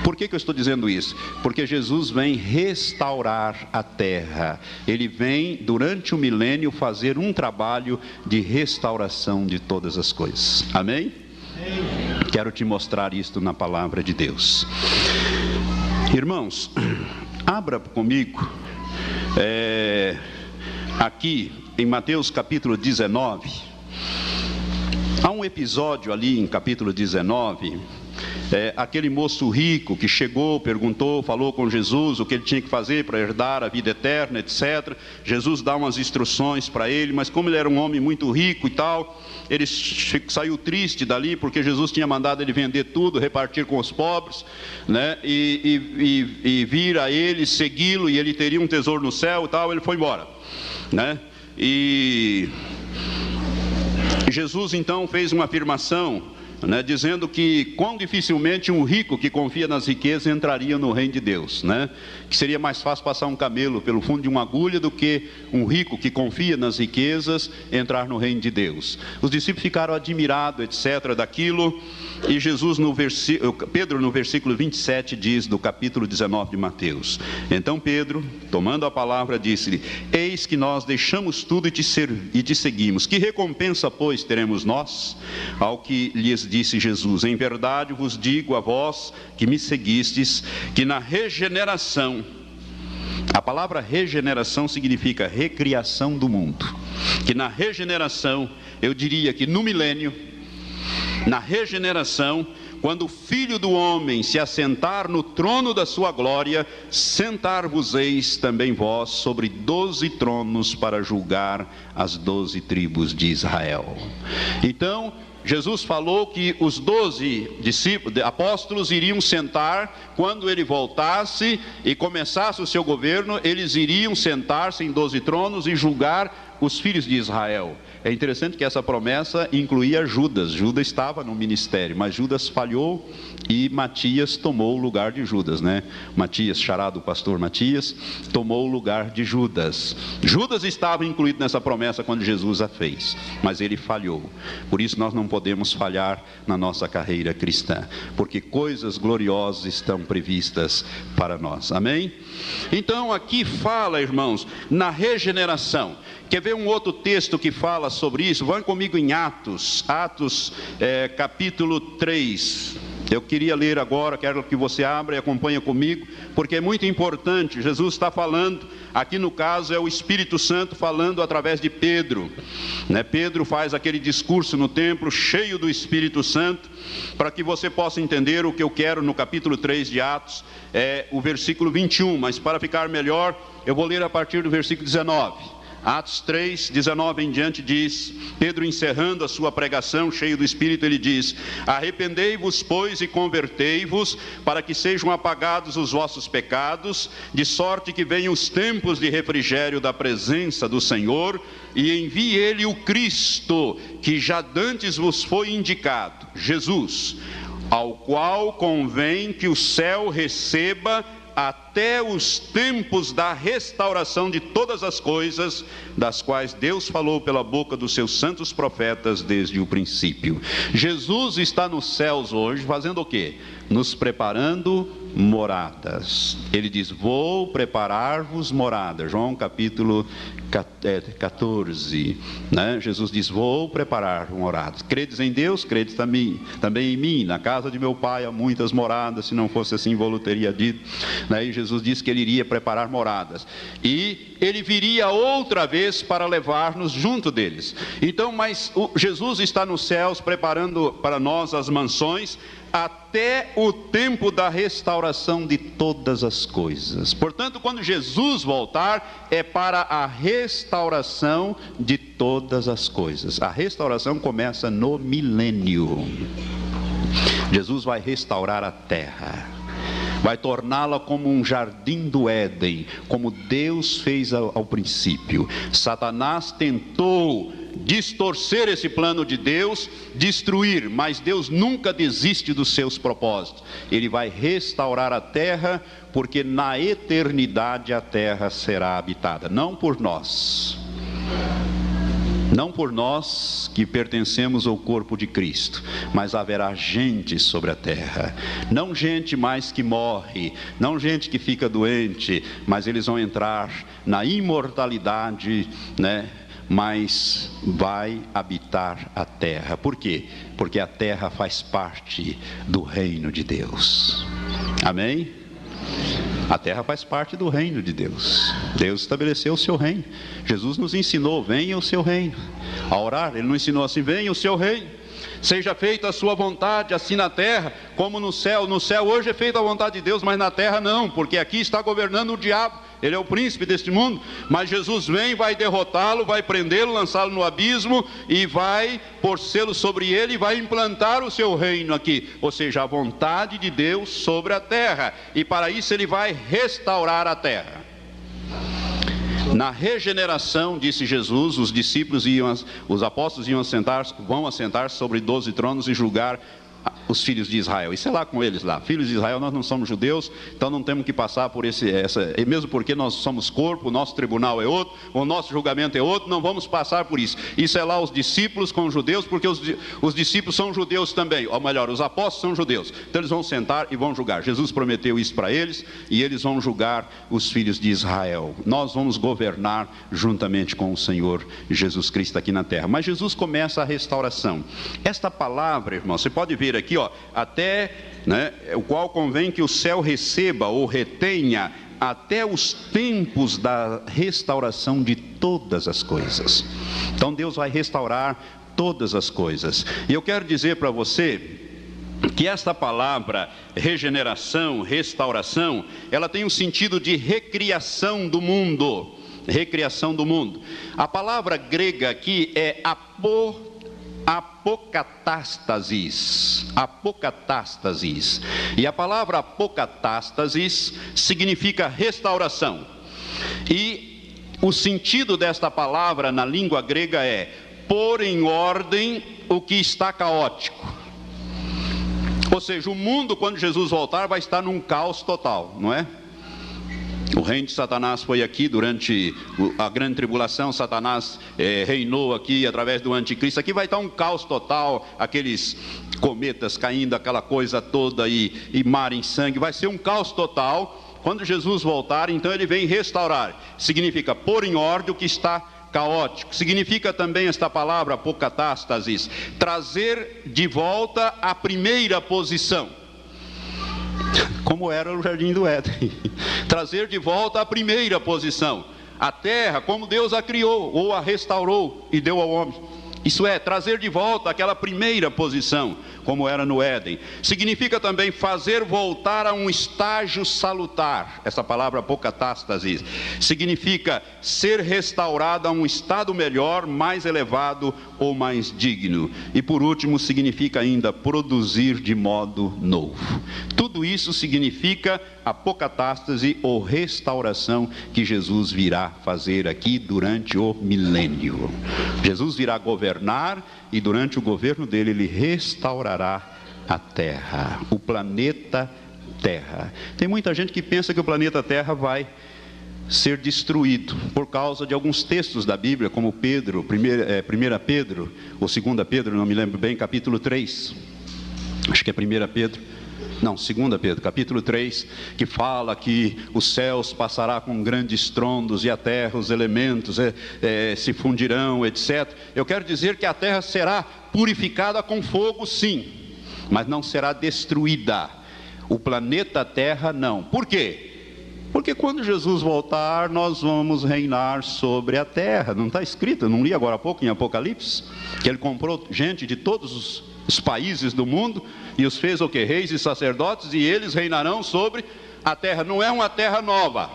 por que, que eu estou dizendo isso? Porque Jesus vem restaurar a terra. Ele vem, durante o milênio, fazer um trabalho de restauração de todas as coisas. Amém? Quero te mostrar isto na palavra de Deus. Irmãos, abra comigo é, aqui em Mateus capítulo 19. Há um episódio ali em capítulo 19 é, aquele moço rico que chegou, perguntou, falou com Jesus o que ele tinha que fazer para herdar a vida eterna, etc. Jesus dá umas instruções para ele, mas como ele era um homem muito rico e tal, ele saiu triste dali porque Jesus tinha mandado ele vender tudo, repartir com os pobres, né? E, e, e, e vir a ele, segui-lo e ele teria um tesouro no céu e tal. Ele foi embora, né? E Jesus então fez uma afirmação né, dizendo que quão dificilmente um rico que confia nas riquezas entraria no reino de Deus, né? que seria mais fácil passar um camelo pelo fundo de uma agulha do que um rico que confia nas riquezas entrar no reino de Deus. Os discípulos ficaram admirados, etc., daquilo, e Jesus, no versículo, Pedro, no versículo 27, diz, do capítulo 19 de Mateus: Então Pedro, tomando a palavra, disse-lhe: Eis que nós deixamos tudo e te, e te seguimos. Que recompensa, pois, teremos nós? Ao que lhes disse Jesus: Em verdade vos digo a vós que me seguistes, que na regeneração, a palavra regeneração significa recriação do mundo, que na regeneração, eu diria que no milênio, na regeneração, quando o Filho do Homem se assentar no trono da sua glória, sentar-vos-eis também vós sobre doze tronos para julgar as doze tribos de Israel. Então, Jesus falou que os doze apóstolos iriam sentar quando ele voltasse e começasse o seu governo, eles iriam sentar-se em doze tronos e julgar os filhos de Israel. É interessante que essa promessa incluía Judas. Judas estava no ministério, mas Judas falhou e Matias tomou o lugar de Judas, né? Matias, charado pastor Matias, tomou o lugar de Judas. Judas estava incluído nessa promessa quando Jesus a fez, mas ele falhou. Por isso nós não podemos falhar na nossa carreira cristã, porque coisas gloriosas estão previstas para nós. Amém? Então aqui fala, irmãos, na regeneração. Quer ver um outro texto que fala sobre isso? Vão comigo em Atos, Atos é, capítulo 3. Eu queria ler agora, quero que você abra e acompanhe comigo, porque é muito importante. Jesus está falando, aqui no caso é o Espírito Santo falando através de Pedro. Né? Pedro faz aquele discurso no templo, cheio do Espírito Santo, para que você possa entender o que eu quero no capítulo 3 de Atos, é o versículo 21. Mas para ficar melhor, eu vou ler a partir do versículo 19. Atos 3, 19 em diante diz: Pedro encerrando a sua pregação, cheio do Espírito, ele diz: Arrependei-vos, pois, e convertei-vos, para que sejam apagados os vossos pecados, de sorte que venham os tempos de refrigério da presença do Senhor, e envie ele o Cristo, que já dantes vos foi indicado, Jesus, ao qual convém que o céu receba até os tempos da restauração de todas as coisas, das quais Deus falou pela boca dos seus santos profetas desde o princípio. Jesus está nos céus hoje fazendo o quê? Nos preparando moradas. Ele diz: Vou preparar-vos moradas. João capítulo 14. É, né? Jesus diz: Vou preparar moradas. Credes em Deus, credes também, também em mim. Na casa de meu pai há muitas moradas. Se não fosse assim, vou teria dito. Né? E Jesus disse que ele iria preparar moradas. E ele viria outra vez para levar-nos junto deles. Então, mas Jesus está nos céus preparando para nós as mansões até o tempo da restauração de todas as coisas. Portanto, quando Jesus voltar, é para a restauração de todas as coisas. A restauração começa no milênio. Jesus vai restaurar a terra vai torná-la como um jardim do Éden, como Deus fez ao, ao, princípio. Satanás tentou distorcer esse plano de Deus, destruir, mas Deus nunca desiste dos seus propósitos. Ele vai restaurar a terra, porque na eternidade a terra será habitada, não por nós. Não por nós que pertencemos ao corpo de Cristo, mas haverá gente sobre a terra. Não gente mais que morre, não gente que fica doente, mas eles vão entrar na imortalidade, né? Mas vai habitar a terra. Por quê? Porque a terra faz parte do reino de Deus. Amém? A terra faz parte do reino de Deus. Deus estabeleceu o seu reino. Jesus nos ensinou: venha o seu reino. A orar, ele não ensinou assim: venha o seu reino. Seja feita a sua vontade, assim na terra como no céu. No céu hoje é feita a vontade de Deus, mas na terra não, porque aqui está governando o diabo. Ele é o príncipe deste mundo, mas Jesus vem, vai derrotá-lo, vai prendê-lo, lançá-lo no abismo e vai por selo sobre ele e vai implantar o seu reino aqui, ou seja, a vontade de Deus sobre a terra. E para isso ele vai restaurar a terra. Na regeneração, disse Jesus, os discípulos iam, os apóstolos iam assentar, vão assentar sobre doze tronos e julgar os filhos de Israel. Isso é lá com eles lá. Filhos de Israel, nós não somos judeus, então não temos que passar por esse, essa, e mesmo porque nós somos corpo, o nosso tribunal é outro, o nosso julgamento é outro, não vamos passar por isso. Isso é lá os discípulos com os judeus, porque os, os discípulos são judeus também, ou melhor, os apóstolos são judeus. Então eles vão sentar e vão julgar. Jesus prometeu isso para eles e eles vão julgar os filhos de Israel. Nós vamos governar juntamente com o Senhor Jesus Cristo aqui na terra. Mas Jesus começa a restauração. Esta palavra, irmão, você pode ver aqui, ó, até né, o qual convém que o céu receba ou retenha até os tempos da restauração de todas as coisas. Então Deus vai restaurar todas as coisas. E eu quero dizer para você que esta palavra regeneração, restauração, ela tem um sentido de recriação do mundo. Recriação do mundo. A palavra grega aqui é apo apocatástasis. Apocatástasis. E a palavra apocatástasis significa restauração. E o sentido desta palavra na língua grega é pôr em ordem o que está caótico. Ou seja, o mundo, quando Jesus voltar, vai estar num caos total, não é? O reino de Satanás foi aqui durante a grande tribulação. Satanás é, reinou aqui através do anticristo. Aqui vai estar um caos total, aqueles cometas caindo, aquela coisa toda e, e mar em sangue. Vai ser um caos total. Quando Jesus voltar, então ele vem restaurar. Significa pôr em ordem o que está caótico. Significa também esta palavra apocatástasis, trazer de volta a primeira posição como era o jardim do Éden. Trazer de volta a primeira posição, a terra como Deus a criou ou a restaurou e deu ao homem. Isso é, trazer de volta aquela primeira posição, como era no Éden. Significa também fazer voltar a um estágio salutar. Essa palavra apocatástase significa ser restaurado a um estado melhor, mais elevado ou mais digno. E por último, significa ainda produzir de modo novo. Tudo isso significa apocatástase ou restauração que Jesus virá fazer aqui durante o milênio. Jesus virá governar e durante o governo dele ele restaurará a terra, o planeta Terra. Tem muita gente que pensa que o planeta Terra vai ser destruído por causa de alguns textos da Bíblia, como Pedro, 1 é, Pedro, ou 2 Pedro, não me lembro bem, capítulo 3. Acho que é 1 Pedro. Não, 2 Pedro, capítulo 3, que fala que os céus passará com grandes estrondos e a terra, os elementos é, é, se fundirão, etc. Eu quero dizer que a terra será purificada com fogo, sim, mas não será destruída. O planeta Terra, não. Por quê? Porque quando Jesus voltar, nós vamos reinar sobre a terra. Não está escrito, não li agora há pouco em Apocalipse, que ele comprou gente de todos os, os países do mundo e os fez o que? Reis e sacerdotes, e eles reinarão sobre a terra. Não é uma terra nova.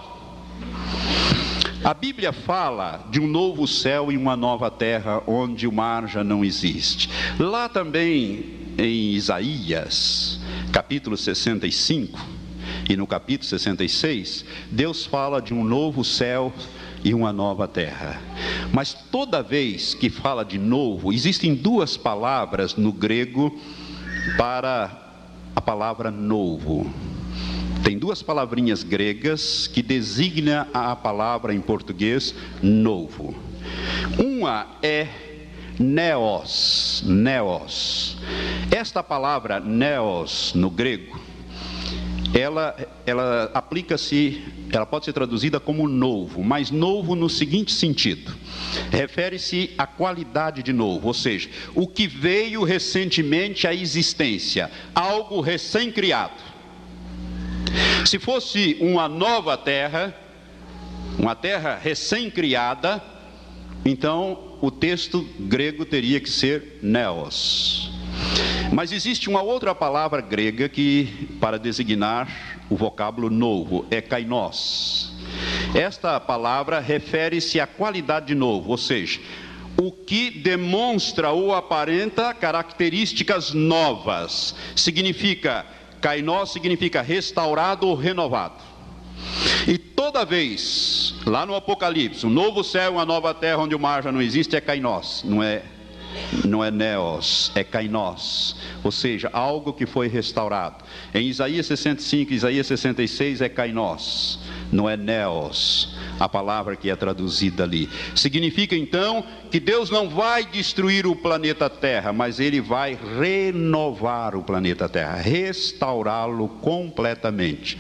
A Bíblia fala de um novo céu e uma nova terra onde o mar já não existe. Lá também em Isaías, capítulo 65, e no capítulo 66, Deus fala de um novo céu e uma nova terra. Mas toda vez que fala de novo, existem duas palavras no grego para a palavra novo. Tem duas palavrinhas gregas que designam a palavra em português novo. Uma é neos, neos. Esta palavra neos no grego ela, ela aplica-se, ela pode ser traduzida como novo, mas novo no seguinte sentido: refere-se à qualidade de novo, ou seja, o que veio recentemente à existência, algo recém-criado. Se fosse uma nova terra, uma terra recém-criada, então o texto grego teria que ser neos. Mas existe uma outra palavra grega que, para designar o vocábulo novo, é kainos. Esta palavra refere-se à qualidade de novo, ou seja, o que demonstra ou aparenta características novas. Significa, kainos significa restaurado ou renovado. E toda vez, lá no Apocalipse, um novo céu, uma nova terra onde o mar já não existe, é kainos, não é não é neos, é kainos, ou seja, algo que foi restaurado. Em Isaías 65, Isaías 66 é kainos, não é neos, a palavra que é traduzida ali. Significa então que Deus não vai destruir o planeta Terra, mas ele vai renovar o planeta Terra, restaurá-lo completamente.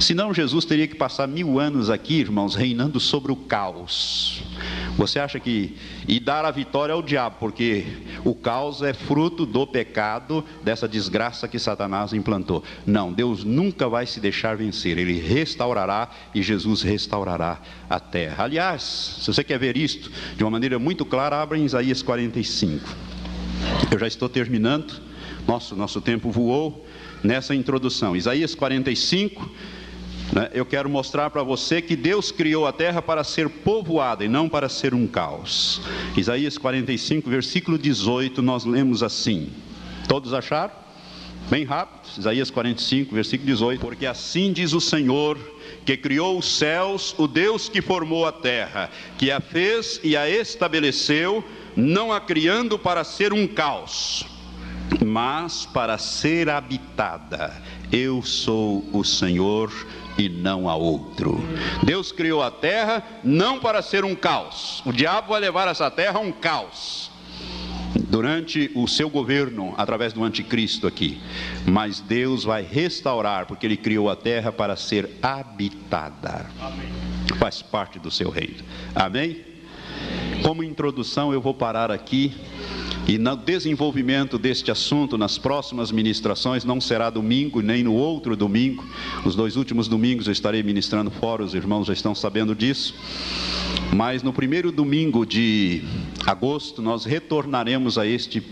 Senão Jesus teria que passar mil anos aqui, irmãos, reinando sobre o caos. Você acha que e dar a vitória ao diabo, porque o caos é fruto do pecado, dessa desgraça que Satanás implantou. Não, Deus nunca vai se deixar vencer, ele restaurará e Jesus restaurará a terra. Aliás, se você quer ver isto de uma maneira muito clara, abra em Isaías 45. Eu já estou terminando, nosso, nosso tempo voou nessa introdução. Isaías 45 né? Eu quero mostrar para você que Deus criou a terra para ser povoada e não para ser um caos. Isaías 45, versículo 18, nós lemos assim. Todos acharam? Bem rápido, Isaías 45, versículo 18. Porque assim diz o Senhor, que criou os céus, o Deus que formou a terra, que a fez e a estabeleceu, não a criando para ser um caos, mas para ser habitada. Eu sou o Senhor e não há outro. Deus criou a terra não para ser um caos. O diabo vai levar essa terra a um caos durante o seu governo através do anticristo aqui. Mas Deus vai restaurar porque ele criou a terra para ser habitada. Amém. Faz parte do seu reino. Amém? Como introdução, eu vou parar aqui e no desenvolvimento deste assunto, nas próximas ministrações, não será domingo nem no outro domingo. Os dois últimos domingos eu estarei ministrando fora, os irmãos já estão sabendo disso. Mas no primeiro domingo de agosto, nós retornaremos a este,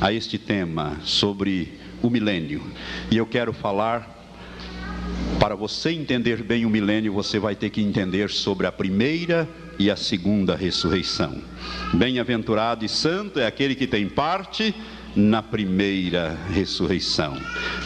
a este tema sobre o milênio. E eu quero falar para você entender bem o milênio, você vai ter que entender sobre a primeira e a segunda ressurreição. Bem-aventurado e santo é aquele que tem parte na primeira ressurreição.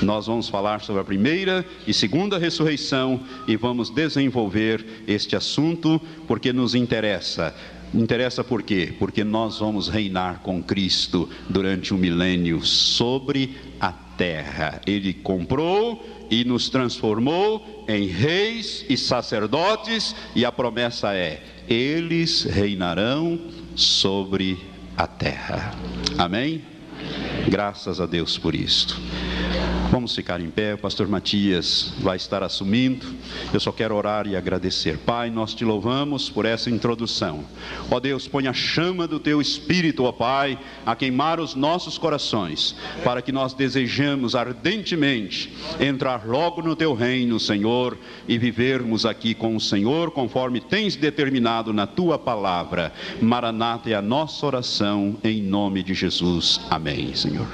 Nós vamos falar sobre a primeira e segunda ressurreição e vamos desenvolver este assunto porque nos interessa. Interessa por quê? Porque nós vamos reinar com Cristo durante um milênio sobre a terra. Ele comprou e nos transformou em reis e sacerdotes, e a promessa é: eles reinarão sobre a terra. Amém? Graças a Deus por isto. Vamos ficar em pé, o pastor Matias vai estar assumindo. Eu só quero orar e agradecer. Pai, nós te louvamos por essa introdução. Ó Deus, põe a chama do teu espírito, ó Pai, a queimar os nossos corações, para que nós desejamos ardentemente entrar logo no teu reino, Senhor, e vivermos aqui com o Senhor conforme tens determinado na tua palavra. Maranata é a nossa oração em nome de Jesus. Amém, Senhor.